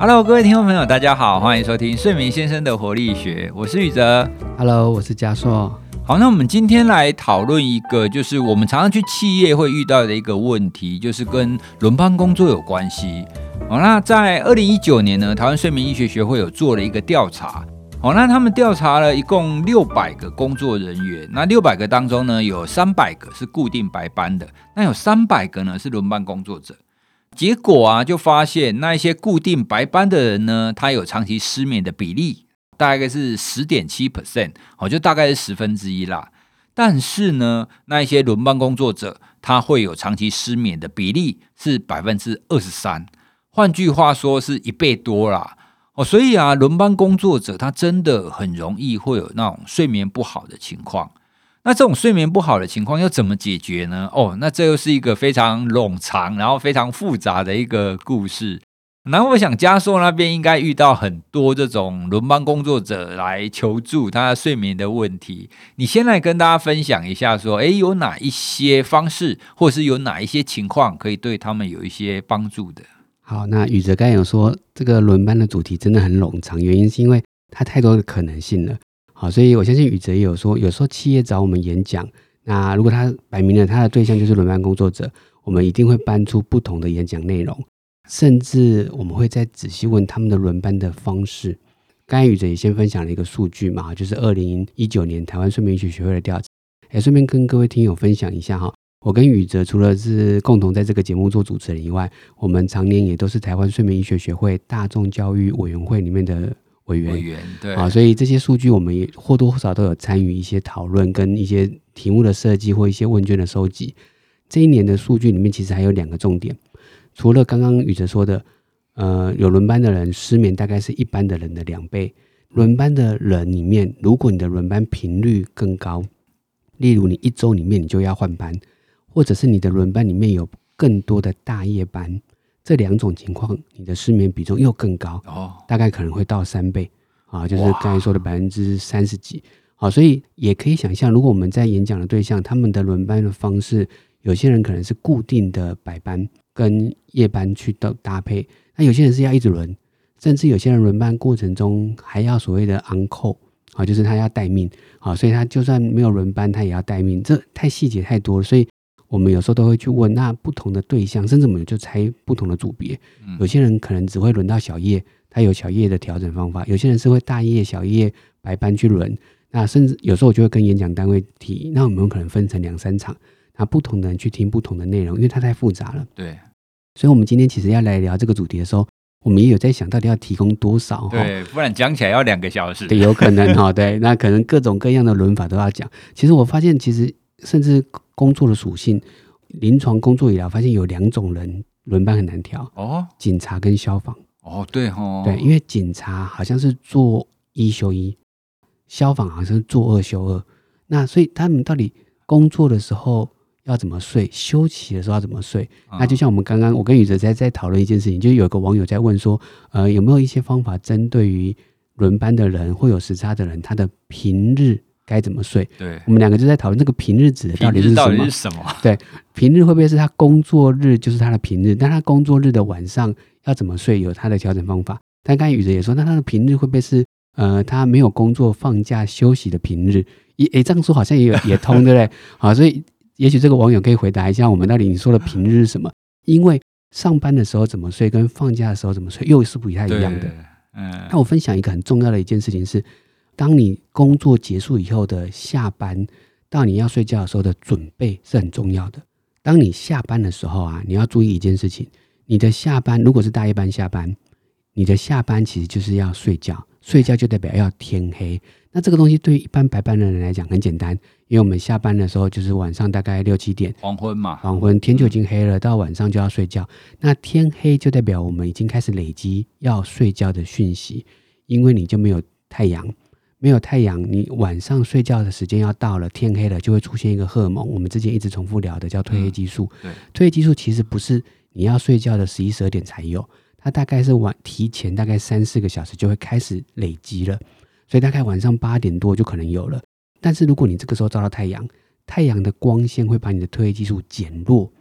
Hello，各位听众朋友，大家好，欢迎收听睡眠先生的活力学，我是宇哲。Hello，我是嘉硕。好，那我们今天来讨论一个，就是我们常常去企业会遇到的一个问题，就是跟轮班工作有关系。好，那在二零一九年呢，台湾睡眠医学学会有做了一个调查。好，那他们调查了一共六百个工作人员，那六百个当中呢，有三百个是固定白班的，那有三百个呢是轮班工作者。结果啊，就发现那一些固定白班的人呢，他有长期失眠的比例大概是十点七 percent，哦，就大概是十分之一啦。但是呢，那一些轮班工作者，他会有长期失眠的比例是百分之二十三，换句话说是一倍多啦。哦，所以啊，轮班工作者他真的很容易会有那种睡眠不好的情况。那这种睡眠不好的情况要怎么解决呢？哦，那这又是一个非常冗长，然后非常复杂的一个故事。然后我想嘉硕那边应该遇到很多这种轮班工作者来求助他睡眠的问题。你先来跟大家分享一下，说，诶，有哪一些方式，或是有哪一些情况可以对他们有一些帮助的？好，那宇哲刚有说这个轮班的主题真的很冗长，原因是因为它太多的可能性了。好，所以我相信宇哲也有说，有时候企业找我们演讲，那如果他摆明了他的对象就是轮班工作者，我们一定会搬出不同的演讲内容，甚至我们会再仔细问他们的轮班的方式。刚才宇哲也先分享了一个数据嘛，就是二零一九年台湾睡眠医学学会的调查，哎，顺便跟各位听友分享一下哈。我跟宇哲除了是共同在这个节目做主持人以外，我们常年也都是台湾睡眠医学学会大众教育委员会里面的委员。委员对啊，所以这些数据我们也或多或少都有参与一些讨论，跟一些题目的设计或一些问卷的收集。这一年的数据里面，其实还有两个重点，除了刚刚宇哲说的，呃，有轮班的人失眠大概是一般的人的两倍。轮班的人里面，如果你的轮班频率更高，例如你一周里面你就要换班，或者是你的轮班里面有更多的大夜班，这两种情况，你的失眠比重又更高。哦，大概可能会到三倍啊，就是刚才说的百分之三十几。好，所以也可以想象，如果我们在演讲的对象，他们的轮班的方式，有些人可能是固定的白班跟夜班去搭搭配，那有些人是要一直轮，甚至有些人轮班过程中还要所谓的 on call 啊，就是他要待命啊，所以他就算没有轮班，他也要待命，这太细节太多了，所以我们有时候都会去问，那不同的对象，甚至我们就拆不同的组别，嗯有些人可能只会轮到小叶，他有小叶的调整方法；有些人是会大叶、小叶、白班去轮。那甚至有时候我就会跟演讲单位提，那我们可能分成两三场，那不同的人去听不同的内容，因为它太复杂了。对所以，我们今天其实要来聊这个主题的时候，我们也有在想到底要提供多少哈。对，不然讲起来要两个小时。对，有可能哈，对，那可能各种各样的轮法都要讲。其实我发现，其实甚至工作的属性，临床工作以来，发现有两种人轮班很难调，哦警察跟消防。哦，对哦，对，因为警察好像是做一休一，消防好像是做二休二。那所以他们到底工作的时候要怎么睡，休息的时候要怎么睡？嗯那就像我们刚刚我跟宇哲在在讨论一件事情，就是有一个网友在问说，呃，有没有一些方法针对于轮班的人或有时差的人，他的平日该怎么睡？对，我们两个就在讨论这个平日指的到底是什么？底是什么？平日会不会是他工作日就是他的平日？但他工作日的晚上要怎么睡，有他的调整方法。但刚才宇哲也说，那他的平日会不会是呃他没有工作放假休息的平日？也诶这样说好像也有 也通，对不对？好，所以也许这个网友可以回答一下，我们到底你说的平日是什么？因为上班的时候怎么睡，跟放假的时候怎么睡又是不太一样的。嗯那我分享一个很重要的一件事情是，当你工作结束以后的下班到你要睡觉的时候的准备是很重要的。当你下班的时候啊，你要注意一件事情：你的下班如果是大夜班下班，你的下班其实就是要睡觉，睡觉就代表要天黑。那这个东西对于一般白班的人来讲很简单，因为我们下班的时候就是晚上大概六七点，黄昏嘛，黄昏天就已经黑了，到晚上就要睡觉。那天黑就代表我们已经开始累积要睡觉的讯息，因为你就没有太阳，没有太阳，你晚上睡觉的时间要到了，天黑了就会出现一个荷尔蒙，我们之前一直重复聊的叫褪黑激素。对，褪黑激素其实不是你要睡觉的十一十二点才有，它大概是晚提前大概三四个小时就会开始累积了，所以大概晚上八点多就可能有了。但是如果你这个时候照到太阳，太阳的光线会把你的褪黑激素减弱，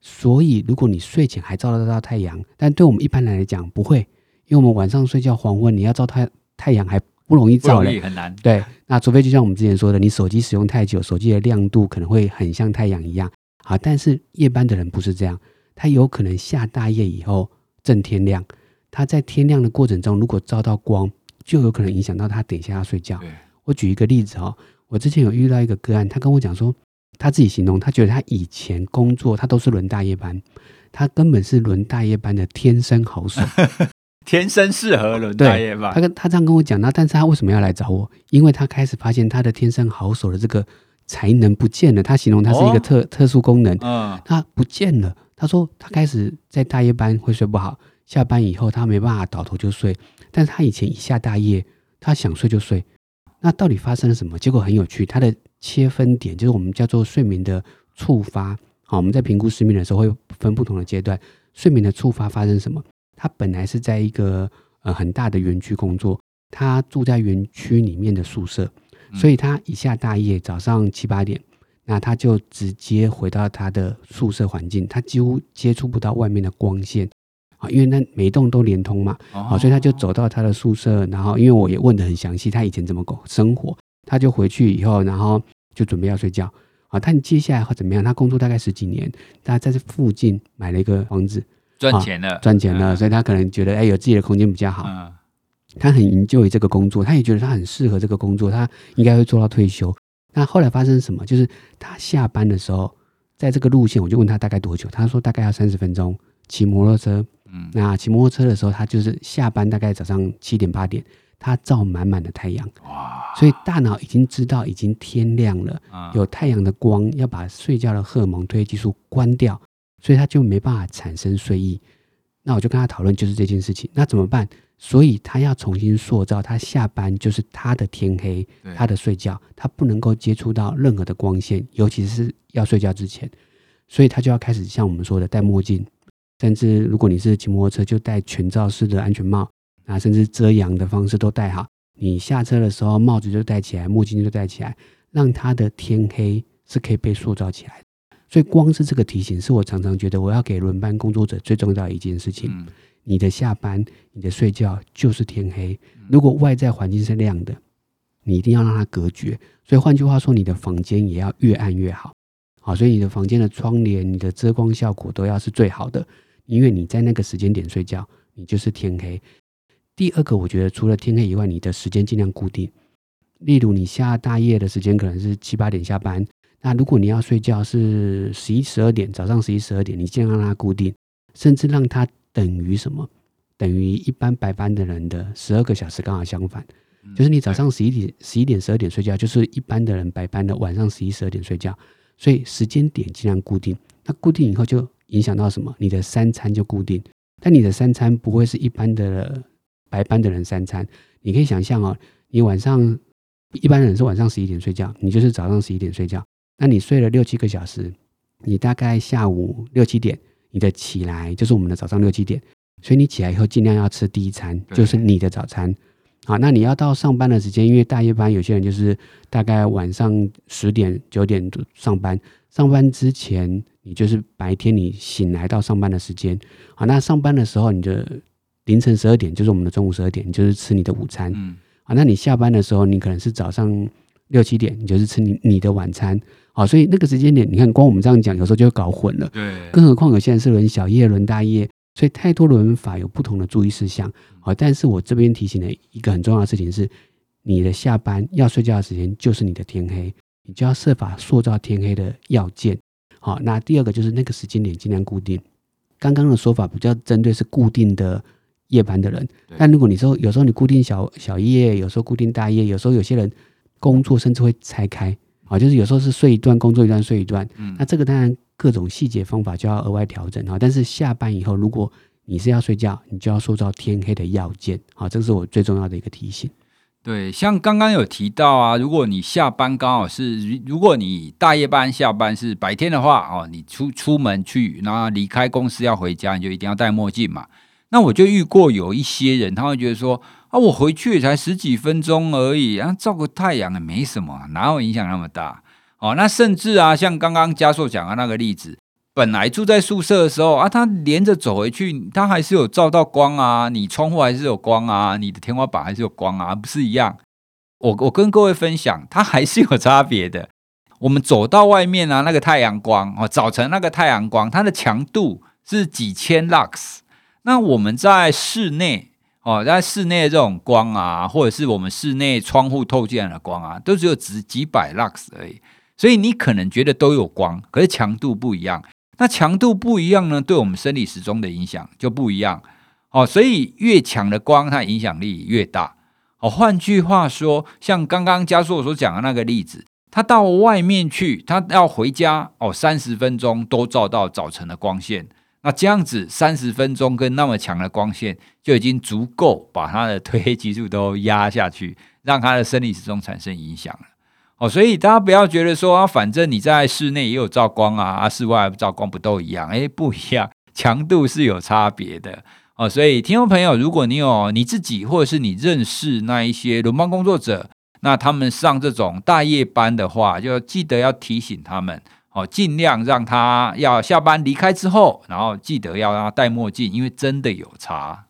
所以如果你睡前还照得到太阳，但对我们一般人来讲不会，因为我们晚上睡觉黄昏，你要照太太阳还不容易不照嘞。容易很难。对，那除非就像我们之前说的，你手机使用太久，手机的亮度可能会很像太阳一样。好，但是夜班的人不是这样，他有可能下大夜以后正天亮，他在天亮的过程中，如果照到光，就有可能影响到他等一下要睡觉。我举一个例子哦，我之前有遇到一个个案，他跟我讲说，他自己形容，他觉得他以前工作他都是轮大夜班，他根本是轮大夜班的天生好手。天生适合轮对他。跟他这样跟我讲，那但是他为什么要来找我？因为他开始发现他的天生好手的这个才能不见了。他形容他是一个哦特、特殊功能，嗯，他不见了。他说他开始在大夜班会睡不好，下班以后他没办法倒头就睡，但是他以前一下大夜，他想睡就睡。那到底发生了什么？结果很有趣，他的切分点就是我们叫做睡眠的触发。好，我们在评估失眠的时候会分不同的阶段，睡眠的触发发生什么？他本来是在一个呃很大的园区工作，他住在园区里面的宿舍，嗯所以他一下大夜，早上七八点，那他就直接回到他的宿舍环境，他几乎接触不到外面的光线啊，因为那每栋都连通嘛，哦好，所以他就走到他的宿舍，然后因为我也问的很详细，他以前怎么过生活，他就回去以后，然后就准备要睡觉。啊，但接下来会怎么样？他工作大概十几年，他在这附近买了一个房子，赚钱了，赚钱了，嗯所以他可能觉得，哎，有自己的空间比较好。嗯他很营救于这个工作，他也觉得他很适合这个工作，他应该会做到退休。那后来发生什么？就是他下班的时候，在这个路线，我就问他大概多久，他说大概要三十分钟，骑摩托车。嗯，那骑摩托车的时候，他就是下班大概早上七点八点，他照满满的太阳，哇，所以大脑已经知道已经天亮了，嗯有太阳的光，要把睡觉的荷尔蒙褪黑激素关掉，所以他就没办法产生睡意。那我就跟他讨论就是这件事情，那怎么办？所以他要重新塑造，他下班就是他的天黑，他的睡觉，他不能够接触到任何的光线，尤其是要睡觉之前，所以他就要开始像我们说的戴墨镜，甚至如果你是骑摩托车，就戴全罩式的安全帽，啊，甚至遮阳的方式都戴好。你下车的时候，帽子就戴起来，墨镜就戴起来，让他的天黑是可以被塑造起来的。所以，光是这个提醒，是我常常觉得我要给轮班工作者最重要的一件事情。嗯你的下班、你的睡觉就是天黑。如果外在环境是亮的，你一定要让它隔绝。所以换句话说，你的房间也要越暗越好。好，所以你的房间的窗帘、你的遮光效果都要是最好的，因为你在那个时间点睡觉，你就是天黑。第二个，我觉得除了天黑以外，你的时间尽量固定。例如，你下大夜的时间可能是七八点下班，那如果你要睡觉是十一十二点，早上十一十二点，你尽量让它固定，甚至让它等于什么？等于一般白班的人的十二个小时，刚好相反。就是你早上十一点、十一点、十二点睡觉，就是一般的人白班的晚上十一、十二点睡觉，所以时间点尽量固定。那固定以后就影响到什么？你的三餐就固定，但你的三餐不会是一般的白班的人三餐。你可以想象哦，你晚上一般人是晚上十一点睡觉，你就是早上十一点睡觉。那你睡了六七个小时，你大概下午六七点你的起来就是我们的早上六七点，所以你起来以后尽量要吃第一餐，就是你的早餐。好，那你要到上班的时间，因为大夜班有些人就是大概晚上十点九点上班，上班之前你就是白天你醒来到上班的时间。好，那上班的时候你就凌晨十二点就是我们的中午十二点，你就是吃你的午餐。嗯啊，那你下班的时候，你可能是早上六七点，你就是吃你你的晚餐。好，所以那个时间点，你看光我们这样讲，有时候就会搞混了。对，更何况有些人是轮小夜、轮大夜，所以太多轮法有不同的注意事项。好，但是我这边提醒的一个很重要的事情是，你的下班要睡觉的时间就是你的天黑，你就要设法塑造天黑的要件。好，那第二个就是那个时间点尽量固定。刚刚的说法比较针对是固定的夜班的人，但如果你说有时候你固定小小夜，有时候固定大夜，有时候有些人工作甚至会拆开，啊，就是有时候是睡一段工作一段睡一段，嗯那这个当然各种细节方法就要额外调整啊。但是下班以后，如果你是要睡觉，你就要塑造天黑的要件，好，这是我最重要的一个提醒。对，像刚刚有提到啊，如果你下班刚好是，如果你大夜班下班是白天的话，哦，你出出门去，然后离开公司要回家，你就一定要戴墨镜嘛。那我就遇过有一些人，他会觉得说啊，我回去也才十几分钟而已，然后照个太阳也没什么，哪有影响那么大？哦，那甚至啊，像刚刚嘉硕讲的那个例子，本来住在宿舍的时候啊，他连着走回去，他还是有照到光啊，你窗户还是有光啊，你的天花板还是有光啊，不是一样？我我跟各位分享，它还是有差别的。我们走到外面啊，那个太阳光哦，早晨那个太阳光，它的强度是几千 lux。那我们在室内哦，在室内这种光啊，或者是我们室内窗户透进来的光啊，都只有只几百 lux 而已。所以你可能觉得都有光，可是强度不一样。那强度不一样呢，对我们生理时钟的影响就不一样。哦，所以越强的光，它影响力越大。哦，换句话说，像刚刚加硕所讲的那个例子。他到外面去，他要回家哦，三十分钟都照到早晨的光线。那这样子三十分钟跟那么强的光线，就已经足够把他的褪黑激素都压下去，让他的生理时钟产生影响了。哦，所以大家不要觉得说啊，反正你在室内也有照光啊，啊，室外照光不都一样？诶，不一样，强度是有差别的。哦，所以听众朋友，如果你有你自己或者是你认识那一些轮班工作者。那他们上这种大夜班的话，就记得要提醒他们哦，尽量让他要下班离开之后，然后记得要让他戴墨镜，因为真的有差。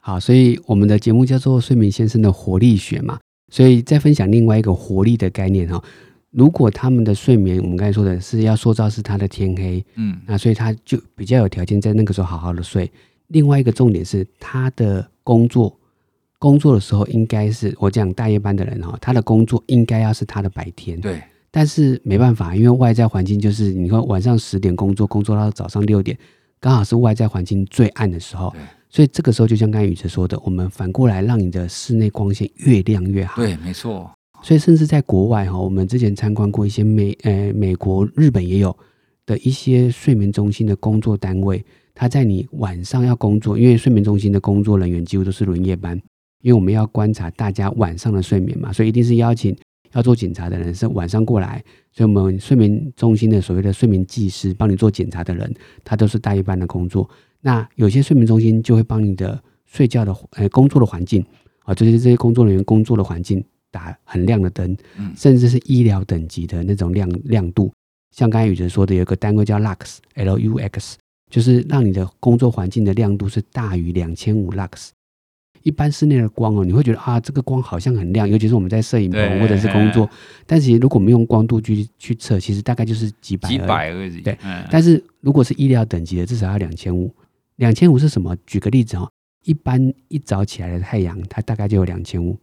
好，所以我们的节目叫做《睡眠先生的活力学》嘛，所以再分享另外一个活力的概念哈。如果他们的睡眠，我们刚才说的是要塑造是他的天黑，嗯，那所以他就比较有条件在那个时候好好的睡。另外一个重点是他的工作。工作的时候应该是我讲大夜班的人哈，他的工作应该要是他的白天。对，但是没办法，因为外在环境就是你看晚上十点工作，工作到早上六点，刚好是外在环境最暗的时候。所以这个时候就像刚才宇哲说的，我们反过来让你的室内光线越亮越好。对，没错。所以甚至在国外哈，我们之前参观过一些美呃美国、日本也有的一些睡眠中心的工作单位，他在你晚上要工作，因为睡眠中心的工作人员几乎都是轮夜班。因为我们要观察大家晚上的睡眠嘛，所以一定是邀请要做检查的人是晚上过来。所以我们睡眠中心的所谓的睡眠技师帮你做检查的人，他都是大一班的工作。那有些睡眠中心就会帮你的睡觉的呃工作的环境啊，就是这些工作人员工作的环境打很亮的灯，甚至是医疗等级的那种亮亮度。像刚才宇哲说的，有个单位叫 lux，l u x，就是让你的工作环境的亮度是大于两千五 lux。一般室内的光哦，你会觉得啊，这个光好像很亮，尤其是我们在摄影棚或者是工作。但是如果我们用光度去去测，其实大概就是几百几百而已。对，但是如果是医疗等级的，至少要两千五。两千五是什么？举个例子哈，一般一早起来的太阳，它大概就有两千五。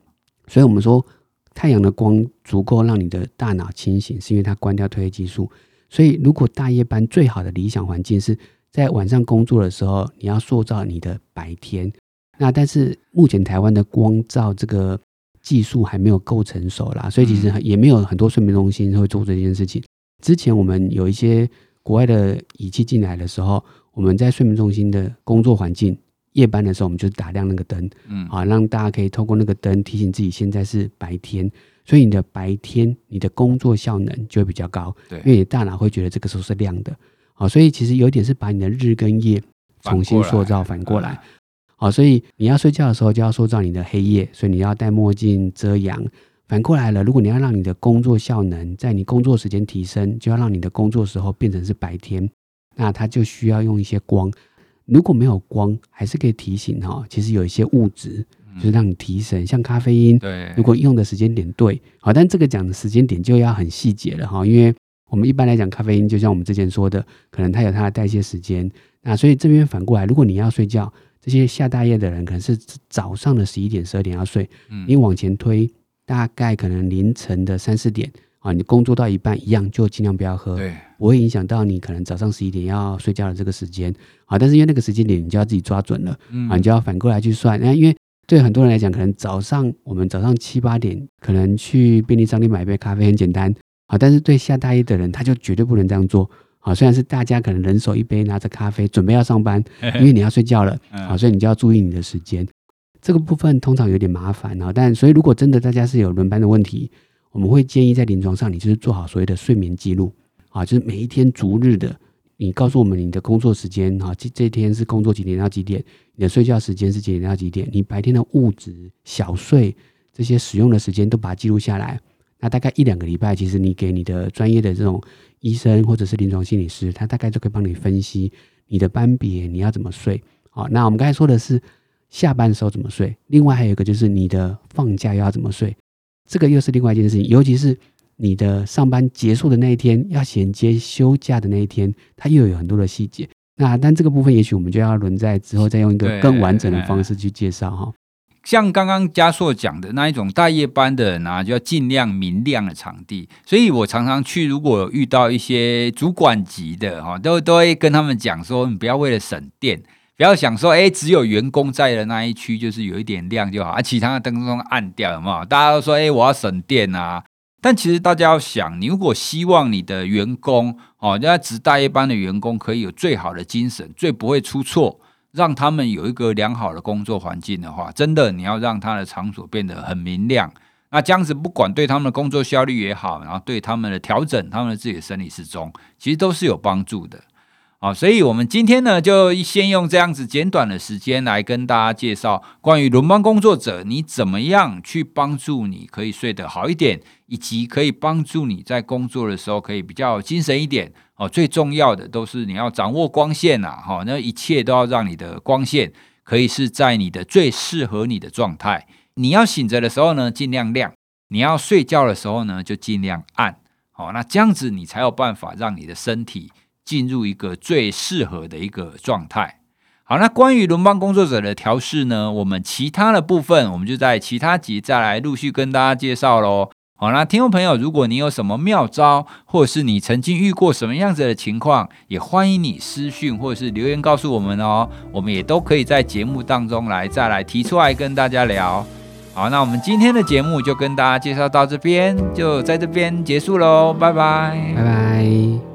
所以我们说，太阳的光足够让你的大脑清醒，是因为它关掉褪黑激素。所以如果大夜班最好的理想环境是在晚上工作的时候，你要塑造你的白天。那但是目前台湾的光照这个技术还没有够成熟啦，所以其实也没有很多睡眠中心会做这件事情。之前我们有一些国外的仪器进来的时候，我们在睡眠中心的工作环境，夜班的时候我们就打亮那个灯，嗯，好让大家可以透过那个灯提醒自己现在是白天，所以你的白天你的工作效能就会比较高，对，因为你大脑会觉得这个时候是亮的，好，所以其实有点是把你的日跟夜重新塑造反过来。好，所以你要睡觉的时候就要塑造你的黑夜，所以你要戴墨镜遮阳。反过来了，如果你要让你的工作效能在你工作时间提升，就要让你的工作时候变成是白天，那它就需要用一些光。如果没有光，还是可以提醒哈，其实有一些物质就是让你提神，像咖啡因。对，如果用的时间点对，好，但这个讲的时间点就要很细节了哈，因为我们一般来讲咖啡因，就像我们之前说的，可能它有它的代谢时间。那所以这边反过来，如果你要睡觉。这些下大夜的人可能是早上的十一点、十二点要睡，你往前推，大概可能凌晨的三四点啊，你工作到一半一样，就尽量不要喝，对，不会影响到你可能早上十一点要睡觉的这个时间啊。但是因为那个时间点，你就要自己抓准了啊，你就要反过来去算。那因为对很多人来讲，可能早上我们早上七八点可能去便利商店买一杯咖啡很简单啊，但是对下大夜的人，他就绝对不能这样做。好，虽然是大家可能人手一杯，拿着咖啡准备要上班，因为你要睡觉了，啊，所以你就要注意你的时间。这个部分通常有点麻烦啊，但所以如果真的大家是有轮班的问题，我们会建议在临床上，你就是做好所谓的睡眠记录啊，就是每一天逐日的，你告诉我们你的工作时间啊，这这天是工作几点到几点，你的睡觉时间是几点到几点，你白天的物质小睡这些使用的时间都把它记录下来。那大概一两个礼拜，其实你给你的专业的这种医生或者是临床心理师，他大概就可以帮你分析你的班别你要怎么睡。好，那我们刚才说的是下班的时候怎么睡，另外还有一个就是你的放假要怎么睡，这个又是另外一件事情，尤其是你的上班结束的那一天，要衔接休假的那一天，它又有很多的细节。那但这个部分，也许我们就要轮在之后再用一个更完整的方式去介绍哈。像刚刚嘉硕讲的那一种大夜班的人啊，就要尽量明亮的场地。所以我常常去，如果遇到一些主管级的哈，都都会跟他们讲说，你不要为了省电，不要想说，哎，只有员工在的那一区就是有一点亮就好，而其他的灯都暗掉，有没有？大家都说，哎，我要省电啊。但其实大家要想，你如果希望你的员工哦，要值大夜班的员工可以有最好的精神，最不会出错。让他们有一个良好的工作环境的话，真的你要让他的场所变得很明亮。那这样子，不管对他们的工作效率也好，然后对他们的调整他们的自己的生理时钟，其实都是有帮助的。啊，所以我们今天呢，就先用这样子简短的时间来跟大家介绍关于轮班工作者，你怎么样去帮助你可以睡得好一点，以及可以帮助你在工作的时候可以比较精神一点。哦，最重要的都是你要掌握光线呐，哈，那一切都要让你的光线可以是在你的最适合你的状态。你要醒着的时候呢，尽量亮；你要睡觉的时候呢，就尽量暗。好，那这样子你才有办法让你的身体进入一个最适合的一个状态。好，那关于轮班工作者的调试呢，我们其他的部分，我们就在其他集再来陆续跟大家介绍喽。好，那听众朋友，如果你有什么妙招，或者是你曾经遇过什么样子的情况，也欢迎你私讯或者是留言告诉我们哦。我们也都可以在节目当中来再来提出来跟大家聊。好，那我们今天的节目就跟大家介绍到这边，就在这边结束喽，拜拜，拜拜。